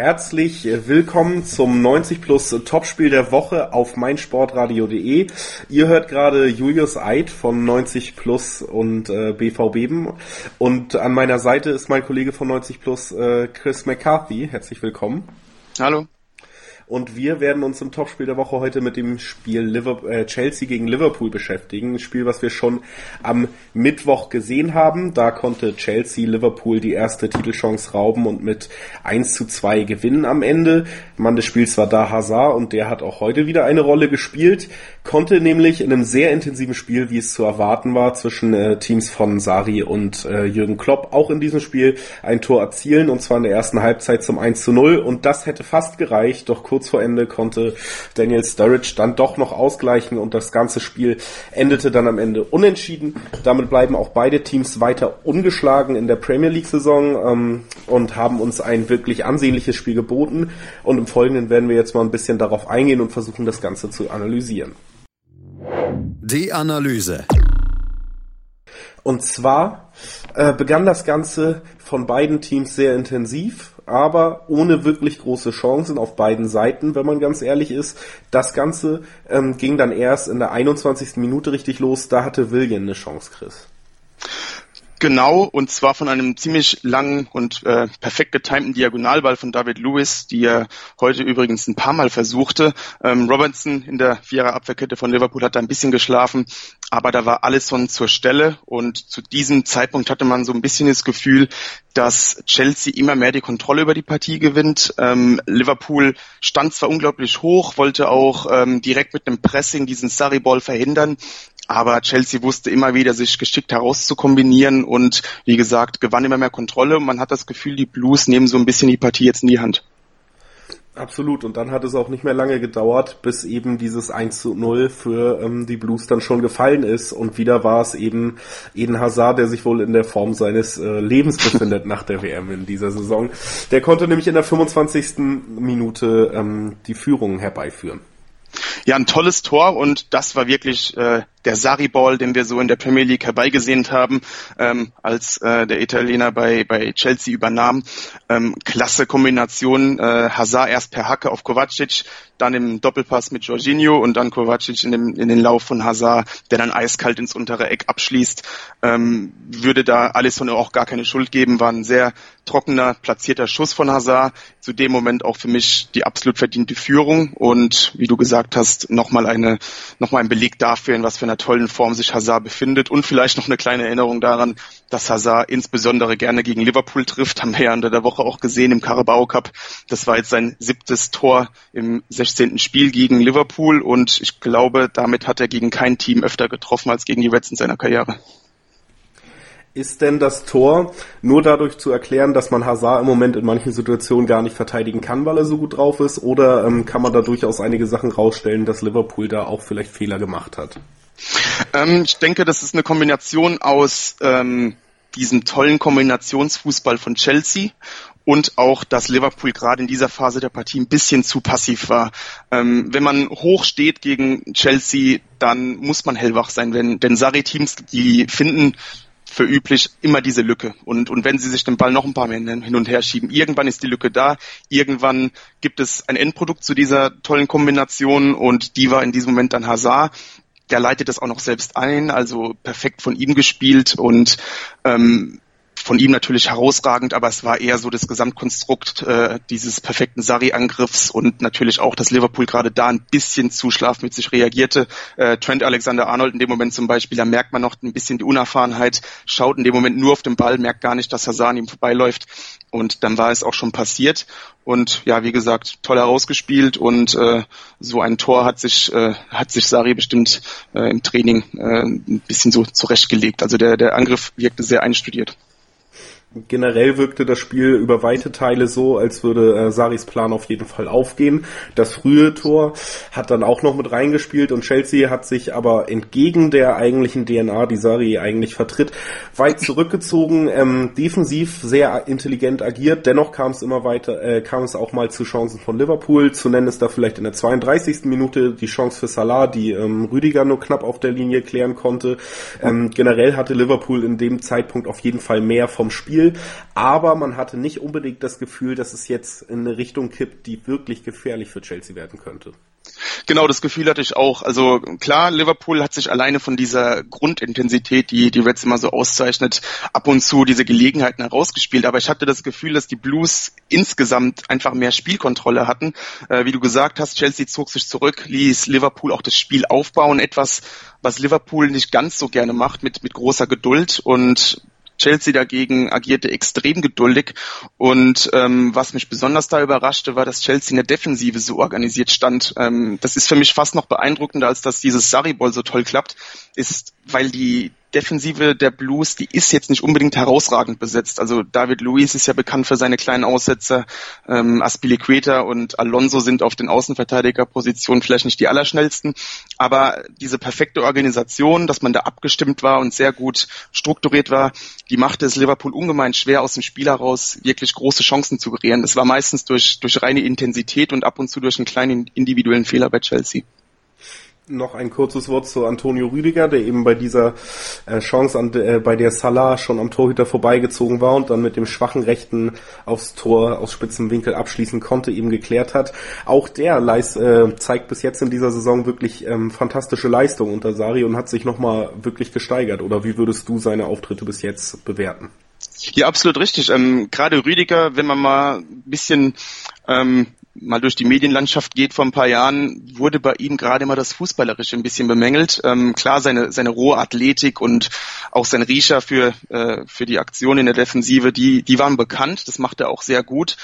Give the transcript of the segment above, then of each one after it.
Herzlich willkommen zum 90 Plus Topspiel der Woche auf meinsportradio.de. Ihr hört gerade Julius Eid von 90 Plus und äh, BV Beben. Und an meiner Seite ist mein Kollege von 90 Plus, äh, Chris McCarthy. Herzlich willkommen. Hallo. Und wir werden uns im Topspiel der Woche heute mit dem Spiel Liverpool, äh, Chelsea gegen Liverpool beschäftigen. Ein Spiel, was wir schon am Mittwoch gesehen haben. Da konnte Chelsea Liverpool die erste Titelchance rauben und mit 1 zu 2 gewinnen am Ende. Mann des Spiels war da Hazard und der hat auch heute wieder eine Rolle gespielt. Konnte nämlich in einem sehr intensiven Spiel, wie es zu erwarten war, zwischen äh, Teams von Sari und äh, Jürgen Klopp auch in diesem Spiel ein Tor erzielen und zwar in der ersten Halbzeit zum 1 zu 0 und das hätte fast gereicht, doch kurz kurz vor Ende konnte Daniel Sturridge dann doch noch ausgleichen und das ganze Spiel endete dann am Ende unentschieden. Damit bleiben auch beide Teams weiter ungeschlagen in der Premier League Saison ähm, und haben uns ein wirklich ansehnliches Spiel geboten. Und im Folgenden werden wir jetzt mal ein bisschen darauf eingehen und versuchen, das Ganze zu analysieren. Die Analyse. Und zwar äh, begann das Ganze von beiden Teams sehr intensiv aber ohne wirklich große Chancen auf beiden Seiten, wenn man ganz ehrlich ist. Das Ganze ähm, ging dann erst in der 21. Minute richtig los. Da hatte William eine Chance, Chris. Genau, und zwar von einem ziemlich langen und äh, perfekt getimten Diagonalball von David Lewis, die er heute übrigens ein paar Mal versuchte. Ähm, Robertson in der Vierer Abwehrkette von Liverpool hat da ein bisschen geschlafen, aber da war alles schon zur Stelle und zu diesem Zeitpunkt hatte man so ein bisschen das Gefühl, dass Chelsea immer mehr die Kontrolle über die Partie gewinnt. Ähm, Liverpool stand zwar unglaublich hoch, wollte auch ähm, direkt mit einem Pressing diesen Sarri-Ball verhindern, aber Chelsea wusste immer wieder, sich geschickt herauszukombinieren und wie gesagt, gewann immer mehr Kontrolle. Man hat das Gefühl, die Blues nehmen so ein bisschen die Partie jetzt in die Hand. Absolut. Und dann hat es auch nicht mehr lange gedauert, bis eben dieses 1 zu 0 für ähm, die Blues dann schon gefallen ist. Und wieder war es eben Eden Hazard, der sich wohl in der Form seines äh, Lebens befindet nach der WM in dieser Saison. Der konnte nämlich in der 25. Minute ähm, die Führung herbeiführen. Ja, ein tolles Tor und das war wirklich äh, der Sarri-Ball, den wir so in der Premier League herbeigesehnt haben, ähm, als äh, der Italiener bei, bei Chelsea übernahm. Ähm, klasse Kombination, äh, Hazard erst per Hacke auf Kovacic, dann im Doppelpass mit Jorginho und dann Kovacic in, dem, in den Lauf von Hazard, der dann eiskalt ins untere Eck abschließt. Ähm, würde da alles von auch gar keine Schuld geben, war ein sehr trockener, platzierter Schuss von Hazard. Zu dem Moment auch für mich die absolut verdiente Führung und wie du gesagt hast, nochmal eine, nochmal ein Beleg dafür, in was für einer tollen Form sich Hazard befindet und vielleicht noch eine kleine Erinnerung daran, dass Hazard insbesondere gerne gegen Liverpool trifft, haben wir ja unter der Woche auch gesehen im Carabao Cup. Das war jetzt sein siebtes Tor im 16. Spiel gegen Liverpool und ich glaube, damit hat er gegen kein Team öfter getroffen als gegen die Reds in seiner Karriere. Ist denn das Tor nur dadurch zu erklären, dass man Hazard im Moment in manchen Situationen gar nicht verteidigen kann, weil er so gut drauf ist? Oder ähm, kann man da durchaus einige Sachen rausstellen, dass Liverpool da auch vielleicht Fehler gemacht hat? Ähm, ich denke, das ist eine Kombination aus ähm, diesem tollen Kombinationsfußball von Chelsea und auch, dass Liverpool gerade in dieser Phase der Partie ein bisschen zu passiv war. Ähm, wenn man hoch steht gegen Chelsea, dann muss man hellwach sein, wenn, denn Sarri-Teams, die finden für üblich immer diese Lücke. Und, und wenn sie sich den Ball noch ein paar Mal hin und her schieben, irgendwann ist die Lücke da, irgendwann gibt es ein Endprodukt zu dieser tollen Kombination und die war in diesem Moment dann Hazard der leitet das auch noch selbst ein, also perfekt von ihm gespielt und ähm, von ihm natürlich herausragend, aber es war eher so das Gesamtkonstrukt äh, dieses perfekten Sari-Angriffs und natürlich auch, dass Liverpool gerade da ein bisschen zu schlafmützig reagierte. Äh, Trent Alexander-Arnold in dem Moment zum Beispiel, da merkt man noch ein bisschen die Unerfahrenheit, schaut in dem Moment nur auf den Ball, merkt gar nicht, dass Hazard ihm vorbeiläuft und dann war es auch schon passiert. Und ja, wie gesagt, toll herausgespielt und äh, so ein Tor hat sich äh, hat sich Sari bestimmt äh, im Training äh, ein bisschen so zurechtgelegt. Also der der Angriff wirkte sehr einstudiert. Generell wirkte das Spiel über weite Teile so, als würde äh, Saris Plan auf jeden Fall aufgehen. Das frühe Tor hat dann auch noch mit reingespielt und Chelsea hat sich aber entgegen der eigentlichen DNA, die Sari eigentlich vertritt, weit zurückgezogen, ähm, defensiv sehr intelligent agiert. Dennoch kam es immer weiter, äh, kam es auch mal zu Chancen von Liverpool. Zu nennen ist da vielleicht in der 32. Minute die Chance für Salah, die ähm, Rüdiger nur knapp auf der Linie klären konnte. Ähm, generell hatte Liverpool in dem Zeitpunkt auf jeden Fall mehr vom Spiel Spiel, aber man hatte nicht unbedingt das Gefühl, dass es jetzt in eine Richtung kippt, die wirklich gefährlich für Chelsea werden könnte. Genau, das Gefühl hatte ich auch. Also klar, Liverpool hat sich alleine von dieser Grundintensität, die die Reds immer so auszeichnet, ab und zu diese Gelegenheiten herausgespielt. Aber ich hatte das Gefühl, dass die Blues insgesamt einfach mehr Spielkontrolle hatten. Äh, wie du gesagt hast, Chelsea zog sich zurück, ließ Liverpool auch das Spiel aufbauen. Etwas, was Liverpool nicht ganz so gerne macht, mit, mit großer Geduld. Und Chelsea dagegen agierte extrem geduldig und ähm, was mich besonders da überraschte, war, dass Chelsea in der Defensive so organisiert stand. Ähm, das ist für mich fast noch beeindruckender, als dass dieses Sarri-Ball so toll klappt, ist, weil die Defensive der Blues, die ist jetzt nicht unbedingt herausragend besetzt. Also David Luiz ist ja bekannt für seine kleinen Aussetzer. Ähm, Aspilicueta und Alonso sind auf den Außenverteidigerpositionen vielleicht nicht die allerschnellsten. Aber diese perfekte Organisation, dass man da abgestimmt war und sehr gut strukturiert war, die machte es Liverpool ungemein schwer, aus dem Spiel heraus wirklich große Chancen zu kreieren. Das war meistens durch, durch reine Intensität und ab und zu durch einen kleinen individuellen Fehler bei Chelsea noch ein kurzes Wort zu Antonio Rüdiger, der eben bei dieser äh, Chance, an, äh, bei der Salah schon am Torhüter vorbeigezogen war und dann mit dem schwachen Rechten aufs Tor aus spitzem Winkel abschließen konnte, eben geklärt hat. Auch der Leis, äh, zeigt bis jetzt in dieser Saison wirklich ähm, fantastische Leistung unter Sari und hat sich nochmal wirklich gesteigert. Oder wie würdest du seine Auftritte bis jetzt bewerten? Ja, absolut richtig. Ähm, Gerade Rüdiger, wenn man mal ein bisschen ähm, mal durch die Medienlandschaft geht vor ein paar Jahren, wurde bei ihm gerade mal das Fußballerische ein bisschen bemängelt. Ähm, klar, seine, seine rohe Athletik und auch sein Riecher für, äh, für die Aktion in der Defensive, die, die waren bekannt. Das macht er auch sehr gut.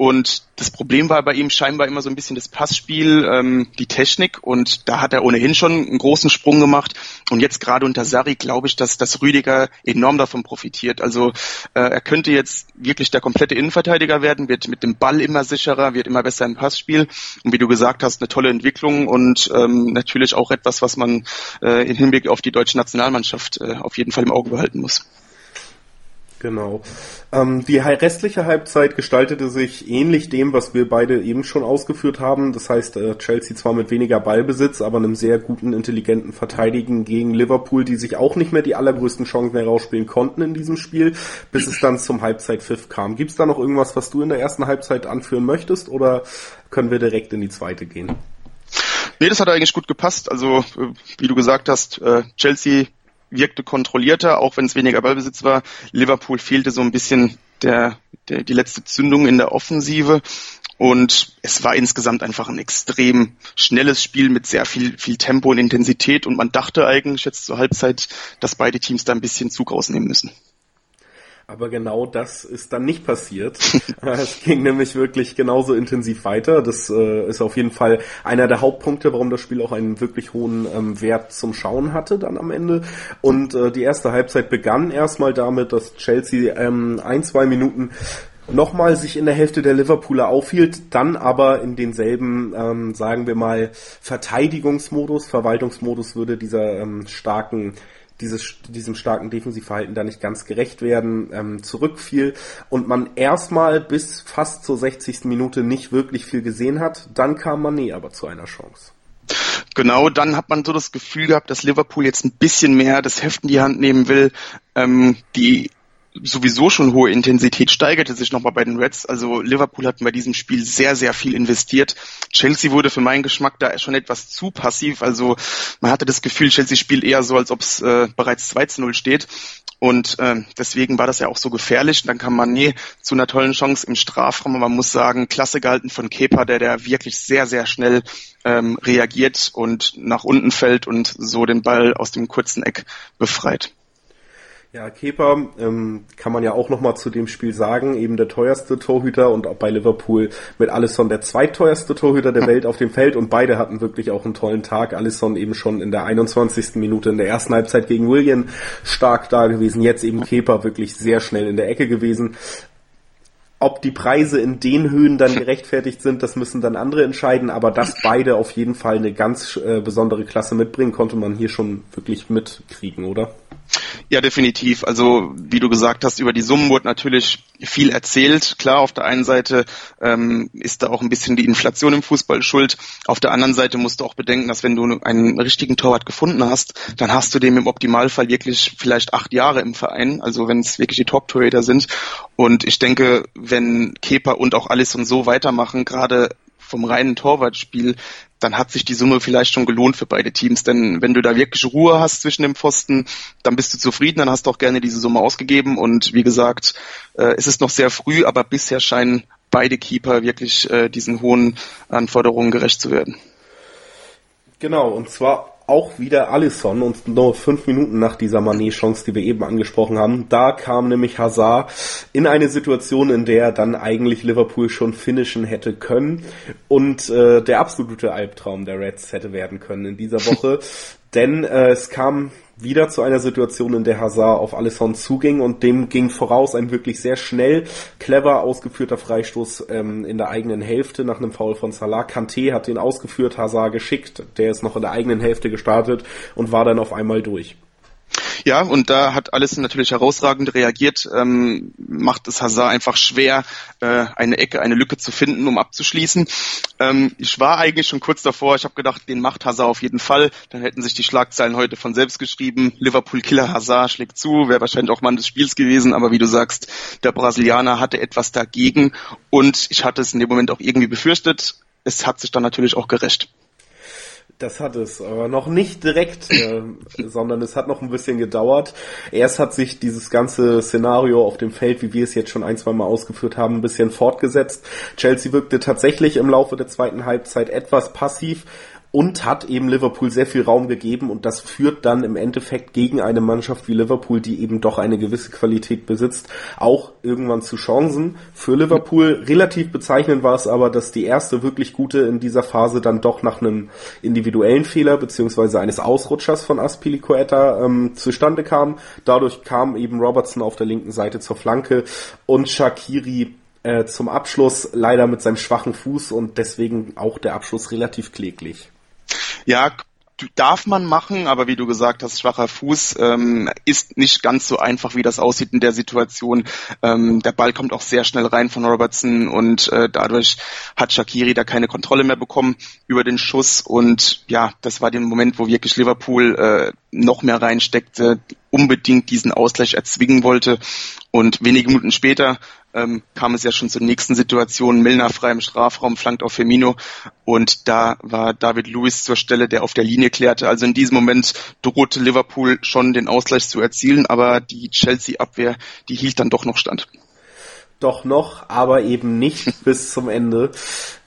Und das Problem war bei ihm scheinbar immer so ein bisschen das Passspiel, ähm, die Technik. Und da hat er ohnehin schon einen großen Sprung gemacht. Und jetzt gerade unter Sari glaube ich, dass, dass Rüdiger enorm davon profitiert. Also äh, er könnte jetzt wirklich der komplette Innenverteidiger werden, wird mit dem Ball immer sicherer, wird immer besser im Passspiel. Und wie du gesagt hast, eine tolle Entwicklung und ähm, natürlich auch etwas, was man äh, im Hinblick auf die deutsche Nationalmannschaft äh, auf jeden Fall im Auge behalten muss. Genau. Ähm, die restliche Halbzeit gestaltete sich ähnlich dem, was wir beide eben schon ausgeführt haben. Das heißt, äh, Chelsea zwar mit weniger Ballbesitz, aber einem sehr guten, intelligenten Verteidigen gegen Liverpool, die sich auch nicht mehr die allergrößten Chancen herausspielen konnten in diesem Spiel, bis es dann zum Halbzeitpfiff kam. Gibt es da noch irgendwas, was du in der ersten Halbzeit anführen möchtest oder können wir direkt in die zweite gehen? Nee, das hat eigentlich gut gepasst. Also, äh, wie du gesagt hast, äh, Chelsea wirkte kontrollierter, auch wenn es weniger Ballbesitz war. Liverpool fehlte so ein bisschen der, der, die letzte Zündung in der Offensive. Und es war insgesamt einfach ein extrem schnelles Spiel mit sehr viel, viel Tempo und Intensität. Und man dachte eigentlich jetzt zur Halbzeit, dass beide Teams da ein bisschen Zug rausnehmen müssen. Aber genau das ist dann nicht passiert. es ging nämlich wirklich genauso intensiv weiter. Das äh, ist auf jeden Fall einer der Hauptpunkte, warum das Spiel auch einen wirklich hohen ähm, Wert zum Schauen hatte dann am Ende. Und äh, die erste Halbzeit begann erstmal damit, dass Chelsea ähm, ein, zwei Minuten nochmal sich in der Hälfte der Liverpooler aufhielt, dann aber in denselben, ähm, sagen wir mal, Verteidigungsmodus, Verwaltungsmodus würde dieser ähm, starken dieses, diesem starken Defensivverhalten da nicht ganz gerecht werden, ähm, zurückfiel und man erstmal bis fast zur 60. Minute nicht wirklich viel gesehen hat. Dann kam Mané aber zu einer Chance. Genau, dann hat man so das Gefühl gehabt, dass Liverpool jetzt ein bisschen mehr das Heft in die Hand nehmen will. Ähm, die sowieso schon hohe Intensität steigerte sich nochmal bei den Reds. Also Liverpool hat bei diesem Spiel sehr, sehr viel investiert. Chelsea wurde für meinen Geschmack da schon etwas zu passiv. Also man hatte das Gefühl, Chelsea spielt eher so, als ob es äh, bereits 2 zu 0 steht. Und äh, deswegen war das ja auch so gefährlich. Und dann kam man nie zu einer tollen Chance im Strafraum. Und man muss sagen, klasse gehalten von Kepa, der der wirklich sehr, sehr schnell ähm, reagiert und nach unten fällt und so den Ball aus dem kurzen Eck befreit. Ja, Kepa ähm, kann man ja auch nochmal zu dem Spiel sagen, eben der teuerste Torhüter und auch bei Liverpool mit Alisson der zweitteuerste Torhüter der Welt auf dem Feld und beide hatten wirklich auch einen tollen Tag. Alisson eben schon in der 21. Minute in der ersten Halbzeit gegen William stark da gewesen, jetzt eben Kepa wirklich sehr schnell in der Ecke gewesen. Ob die Preise in den Höhen dann gerechtfertigt sind, das müssen dann andere entscheiden, aber dass beide auf jeden Fall eine ganz äh, besondere Klasse mitbringen, konnte man hier schon wirklich mitkriegen, oder? Ja, definitiv. Also wie du gesagt hast, über die Summen wurde natürlich viel erzählt. Klar, auf der einen Seite ähm, ist da auch ein bisschen die Inflation im Fußball schuld. Auf der anderen Seite musst du auch bedenken, dass wenn du einen richtigen Torwart gefunden hast, dann hast du dem im Optimalfall wirklich vielleicht acht Jahre im Verein. Also wenn es wirklich die Top-Torhüter sind. Und ich denke, wenn Kepa und auch Alisson so weitermachen, gerade vom reinen Torwartspiel, dann hat sich die Summe vielleicht schon gelohnt für beide Teams. Denn wenn du da wirklich Ruhe hast zwischen dem Pfosten, dann bist du zufrieden, dann hast du auch gerne diese Summe ausgegeben. Und wie gesagt, äh, es ist noch sehr früh, aber bisher scheinen beide Keeper wirklich äh, diesen hohen Anforderungen gerecht zu werden. Genau, und zwar auch wieder Alisson und nur fünf Minuten nach dieser Manet-Chance, die wir eben angesprochen haben, da kam nämlich Hazard in eine Situation, in der er dann eigentlich Liverpool schon finishen hätte können und äh, der absolute Albtraum der Reds hätte werden können in dieser Woche, denn äh, es kam wieder zu einer Situation, in der Hazard auf Alisson zuging und dem ging voraus ein wirklich sehr schnell, clever ausgeführter Freistoß ähm, in der eigenen Hälfte nach einem Foul von Salah. Kanté hat den ausgeführt, Hazard geschickt, der ist noch in der eigenen Hälfte gestartet und war dann auf einmal durch. Ja, und da hat alles natürlich herausragend reagiert, ähm, macht es Hazard einfach schwer, äh, eine Ecke, eine Lücke zu finden, um abzuschließen. Ähm, ich war eigentlich schon kurz davor, ich habe gedacht, den macht Hazard auf jeden Fall. Dann hätten sich die Schlagzeilen heute von selbst geschrieben. Liverpool Killer Hazard schlägt zu, wäre wahrscheinlich auch Mann des Spiels gewesen, aber wie du sagst, der Brasilianer hatte etwas dagegen und ich hatte es in dem Moment auch irgendwie befürchtet. Es hat sich dann natürlich auch gerecht. Das hat es, aber noch nicht direkt, äh, sondern es hat noch ein bisschen gedauert. Erst hat sich dieses ganze Szenario auf dem Feld, wie wir es jetzt schon ein, zwei Mal ausgeführt haben, ein bisschen fortgesetzt. Chelsea wirkte tatsächlich im Laufe der zweiten Halbzeit etwas passiv, und hat eben Liverpool sehr viel Raum gegeben und das führt dann im Endeffekt gegen eine Mannschaft wie Liverpool, die eben doch eine gewisse Qualität besitzt, auch irgendwann zu Chancen für Liverpool. Relativ bezeichnend war es aber, dass die erste wirklich gute in dieser Phase dann doch nach einem individuellen Fehler beziehungsweise eines Ausrutschers von Aspilicueta ähm, zustande kam. Dadurch kam eben Robertson auf der linken Seite zur Flanke und Shakiri äh, zum Abschluss leider mit seinem schwachen Fuß und deswegen auch der Abschluss relativ kläglich. Ja, darf man machen, aber wie du gesagt hast, schwacher Fuß ähm, ist nicht ganz so einfach, wie das aussieht in der Situation. Ähm, der Ball kommt auch sehr schnell rein von Robertson und äh, dadurch hat Shakiri da keine Kontrolle mehr bekommen über den Schuss und ja, das war der Moment, wo wirklich Liverpool äh, noch mehr reinsteckte, unbedingt diesen Ausgleich erzwingen wollte und wenige Minuten später ähm, kam es ja schon zur nächsten Situation. Milner frei im Strafraum, flankt auf Firmino und da war David Lewis zur Stelle, der auf der Linie klärte. Also in diesem Moment drohte Liverpool schon den Ausgleich zu erzielen, aber die Chelsea-Abwehr, die hielt dann doch noch stand. Doch noch, aber eben nicht bis zum Ende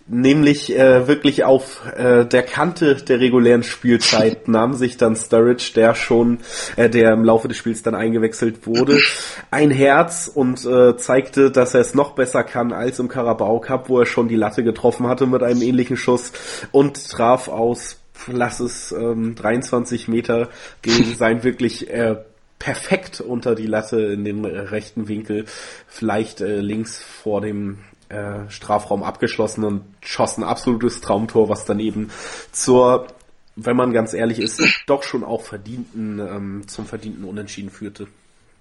nämlich äh, wirklich auf äh, der Kante der regulären Spielzeit nahm sich dann Sturridge, der schon, äh, der im Laufe des Spiels dann eingewechselt wurde, ein Herz und äh, zeigte, dass er es noch besser kann als im Carabao Cup, wo er schon die Latte getroffen hatte mit einem ähnlichen Schuss und traf aus, lass es ähm, 23 Meter gegen sein wirklich äh, perfekt unter die Latte in den rechten Winkel, vielleicht äh, links vor dem äh, Strafraum abgeschlossen und schoss ein absolutes Traumtor, was dann eben zur, wenn man ganz ehrlich ist, doch schon auch verdienten, ähm, zum verdienten Unentschieden führte.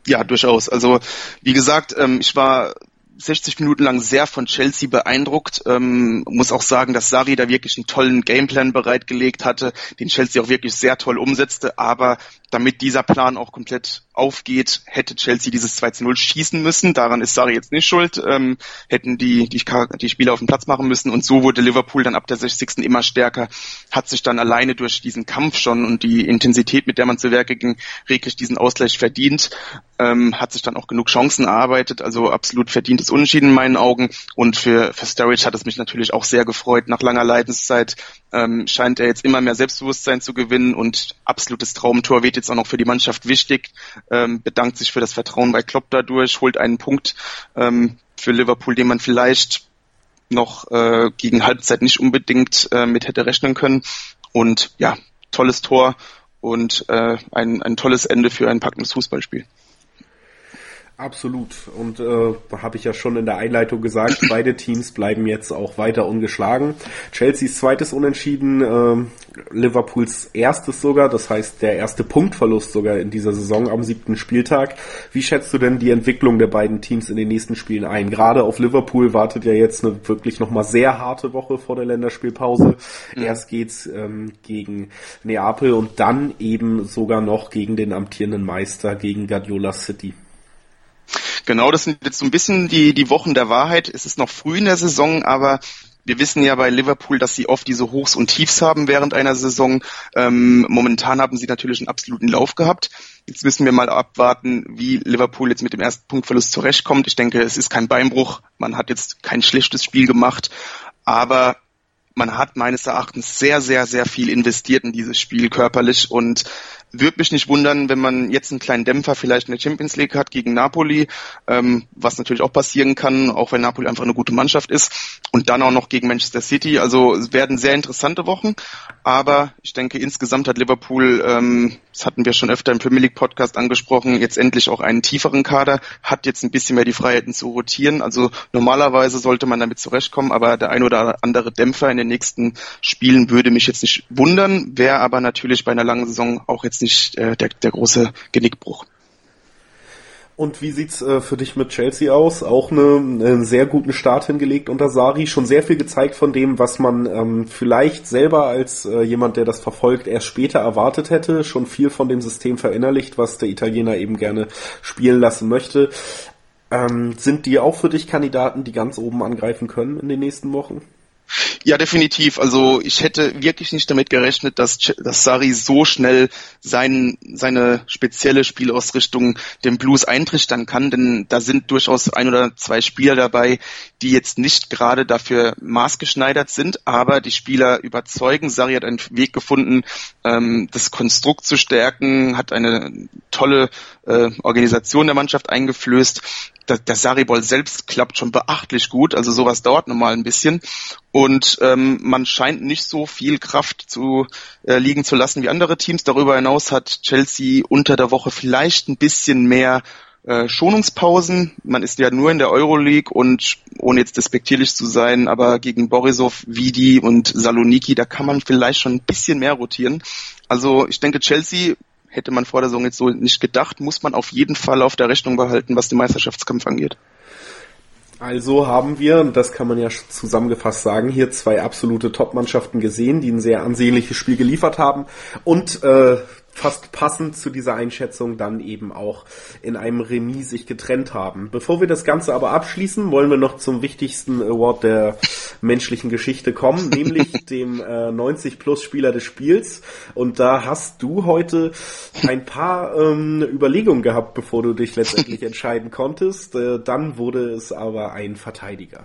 Ja, durchaus. Also wie gesagt, ähm, ich war 60 Minuten lang sehr von Chelsea beeindruckt. Ähm, muss auch sagen, dass Sari da wirklich einen tollen Gameplan bereitgelegt hatte, den Chelsea auch wirklich sehr toll umsetzte. Aber damit dieser Plan auch komplett aufgeht, hätte Chelsea dieses 2 zu 0 schießen müssen. Daran ist Sari jetzt nicht schuld. Ähm, hätten die, die, die Spieler auf den Platz machen müssen. Und so wurde Liverpool dann ab der 60. immer stärker, hat sich dann alleine durch diesen Kampf schon und die Intensität, mit der man zu Werke ging, reglich diesen Ausgleich verdient. Ähm, hat sich dann auch genug Chancen erarbeitet. Also absolut verdientes Unentschieden in meinen Augen. Und für, für Sturridge hat es mich natürlich auch sehr gefreut, nach langer Leidenszeit ähm, scheint er jetzt immer mehr Selbstbewusstsein zu gewinnen und absolutes Traumtor wird jetzt auch noch für die Mannschaft wichtig, ähm, bedankt sich für das Vertrauen bei Klopp dadurch, holt einen Punkt ähm, für Liverpool, den man vielleicht noch äh, gegen Halbzeit nicht unbedingt äh, mit hätte rechnen können. Und ja, tolles Tor und äh, ein, ein tolles Ende für ein packendes Fußballspiel. Absolut. Und äh, habe ich ja schon in der Einleitung gesagt, beide Teams bleiben jetzt auch weiter ungeschlagen. Chelseas zweites Unentschieden, äh, Liverpools erstes sogar, das heißt der erste Punktverlust sogar in dieser Saison am siebten Spieltag. Wie schätzt du denn die Entwicklung der beiden Teams in den nächsten Spielen ein? Gerade auf Liverpool wartet ja jetzt eine wirklich nochmal sehr harte Woche vor der Länderspielpause. Mhm. Erst geht's ähm, gegen Neapel und dann eben sogar noch gegen den amtierenden Meister, gegen Guardiola City. Genau, das sind jetzt so ein bisschen die, die Wochen der Wahrheit. Es ist noch früh in der Saison, aber wir wissen ja bei Liverpool, dass sie oft diese Hochs und Tiefs haben während einer Saison. Ähm, momentan haben sie natürlich einen absoluten Lauf gehabt. Jetzt müssen wir mal abwarten, wie Liverpool jetzt mit dem ersten Punktverlust zurechtkommt. Ich denke, es ist kein Beinbruch. Man hat jetzt kein schlechtes Spiel gemacht. Aber man hat meines Erachtens sehr, sehr, sehr viel investiert in dieses Spiel körperlich und würde mich nicht wundern, wenn man jetzt einen kleinen Dämpfer vielleicht in der Champions League hat gegen Napoli, ähm, was natürlich auch passieren kann, auch wenn Napoli einfach eine gute Mannschaft ist und dann auch noch gegen Manchester City. Also es werden sehr interessante Wochen, aber ich denke insgesamt hat Liverpool, ähm, das hatten wir schon öfter im Premier League Podcast angesprochen, jetzt endlich auch einen tieferen Kader, hat jetzt ein bisschen mehr die Freiheiten zu rotieren. Also normalerweise sollte man damit zurechtkommen, aber der ein oder andere Dämpfer in den nächsten Spielen würde mich jetzt nicht wundern, wäre aber natürlich bei einer langen Saison auch jetzt nicht äh, der, der große Genickbruch. Und wie sieht's äh, für dich mit Chelsea aus? Auch eine, einen sehr guten Start hingelegt unter Sari, schon sehr viel gezeigt von dem, was man ähm, vielleicht selber als äh, jemand, der das verfolgt, erst später erwartet hätte, schon viel von dem System verinnerlicht, was der Italiener eben gerne spielen lassen möchte. Ähm, sind die auch für dich Kandidaten, die ganz oben angreifen können in den nächsten Wochen? Ja, definitiv. Also ich hätte wirklich nicht damit gerechnet, dass, dass Sari so schnell sein, seine spezielle Spielausrichtung dem Blues eintrichtern kann, denn da sind durchaus ein oder zwei Spieler dabei, die jetzt nicht gerade dafür maßgeschneidert sind, aber die Spieler überzeugen. Sari hat einen Weg gefunden, ähm, das Konstrukt zu stärken, hat eine tolle äh, Organisation der Mannschaft eingeflößt der, der Saribol selbst klappt schon beachtlich gut, also sowas dauert normal ein bisschen und ähm, man scheint nicht so viel Kraft zu äh, liegen zu lassen wie andere Teams. Darüber hinaus hat Chelsea unter der Woche vielleicht ein bisschen mehr äh, Schonungspausen. Man ist ja nur in der Euroleague und ohne jetzt despektierlich zu sein, aber gegen Borisov, Vidi und Saloniki, da kann man vielleicht schon ein bisschen mehr rotieren. Also ich denke, Chelsea hätte man vor der Saison jetzt so nicht gedacht, muss man auf jeden Fall auf der Rechnung behalten, was den Meisterschaftskampf angeht. Also haben wir, und das kann man ja zusammengefasst sagen, hier zwei absolute Top-Mannschaften gesehen, die ein sehr ansehnliches Spiel geliefert haben und äh, fast passend zu dieser Einschätzung dann eben auch in einem Remis sich getrennt haben. Bevor wir das Ganze aber abschließen, wollen wir noch zum wichtigsten Award der menschlichen Geschichte kommen, nämlich dem äh, 90 Plus Spieler des Spiels. Und da hast du heute ein paar ähm, Überlegungen gehabt, bevor du dich letztendlich entscheiden konntest. Äh, dann wurde es aber ein Verteidiger.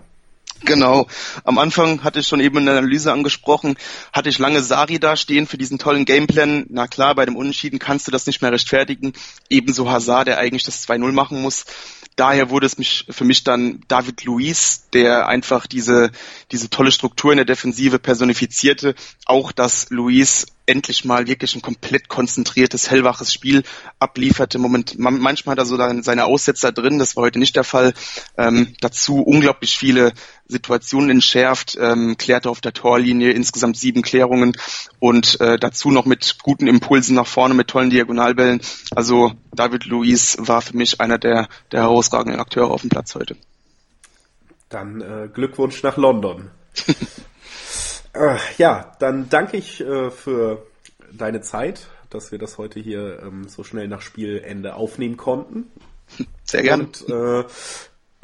Genau. Am Anfang hatte ich schon eben in der Analyse angesprochen, hatte ich lange Sari da stehen für diesen tollen Gameplan. Na klar, bei dem Unentschieden kannst du das nicht mehr rechtfertigen. Ebenso Hazard, der eigentlich das 2-0 machen muss. Daher wurde es mich, für mich dann David Luiz, der einfach diese, diese tolle Struktur in der Defensive personifizierte. Auch, dass Luiz endlich mal wirklich ein komplett konzentriertes, hellwaches Spiel ablieferte. Moment, manchmal hat er so seine Aussetzer drin, das war heute nicht der Fall. Ähm, dazu unglaublich viele Situationen entschärft, ähm, klärte auf der Torlinie insgesamt sieben Klärungen und äh, dazu noch mit guten Impulsen nach vorne, mit tollen Diagonalbällen. Also David Luiz war für mich einer der, der herausragenden Akteure auf dem Platz heute. Dann äh, Glückwunsch nach London. Äh, ja, dann danke ich äh, für deine Zeit, dass wir das heute hier ähm, so schnell nach Spielende aufnehmen konnten. Sehr gerne. Und äh,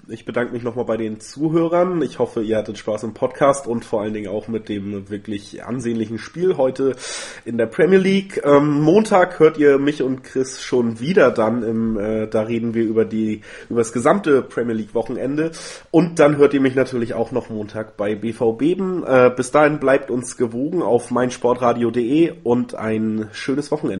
Ich bedanke mich nochmal bei den Zuhörern. Ich hoffe, ihr hattet Spaß im Podcast und vor allen Dingen auch mit dem wirklich ansehnlichen Spiel heute in der Premier League. Ähm, Montag hört ihr mich und Chris schon wieder dann im, äh, da reden wir über die, über das gesamte Premier League Wochenende. Und dann hört ihr mich natürlich auch noch Montag bei BVB. Äh, bis dahin bleibt uns gewogen auf meinsportradio.de und ein schönes Wochenende.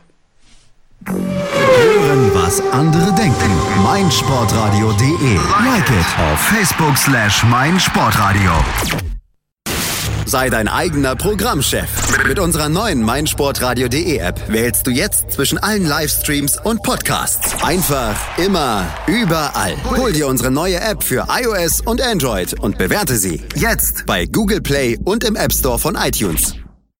Hören, was andere denken. meinsportradio.de. Like it auf Facebook slash meinsportradio. Sei dein eigener Programmchef. Mit unserer neuen meinsportradio.de App wählst du jetzt zwischen allen Livestreams und Podcasts. Einfach, immer, überall. Hol dir unsere neue App für iOS und Android und bewerte sie jetzt bei Google Play und im App Store von iTunes.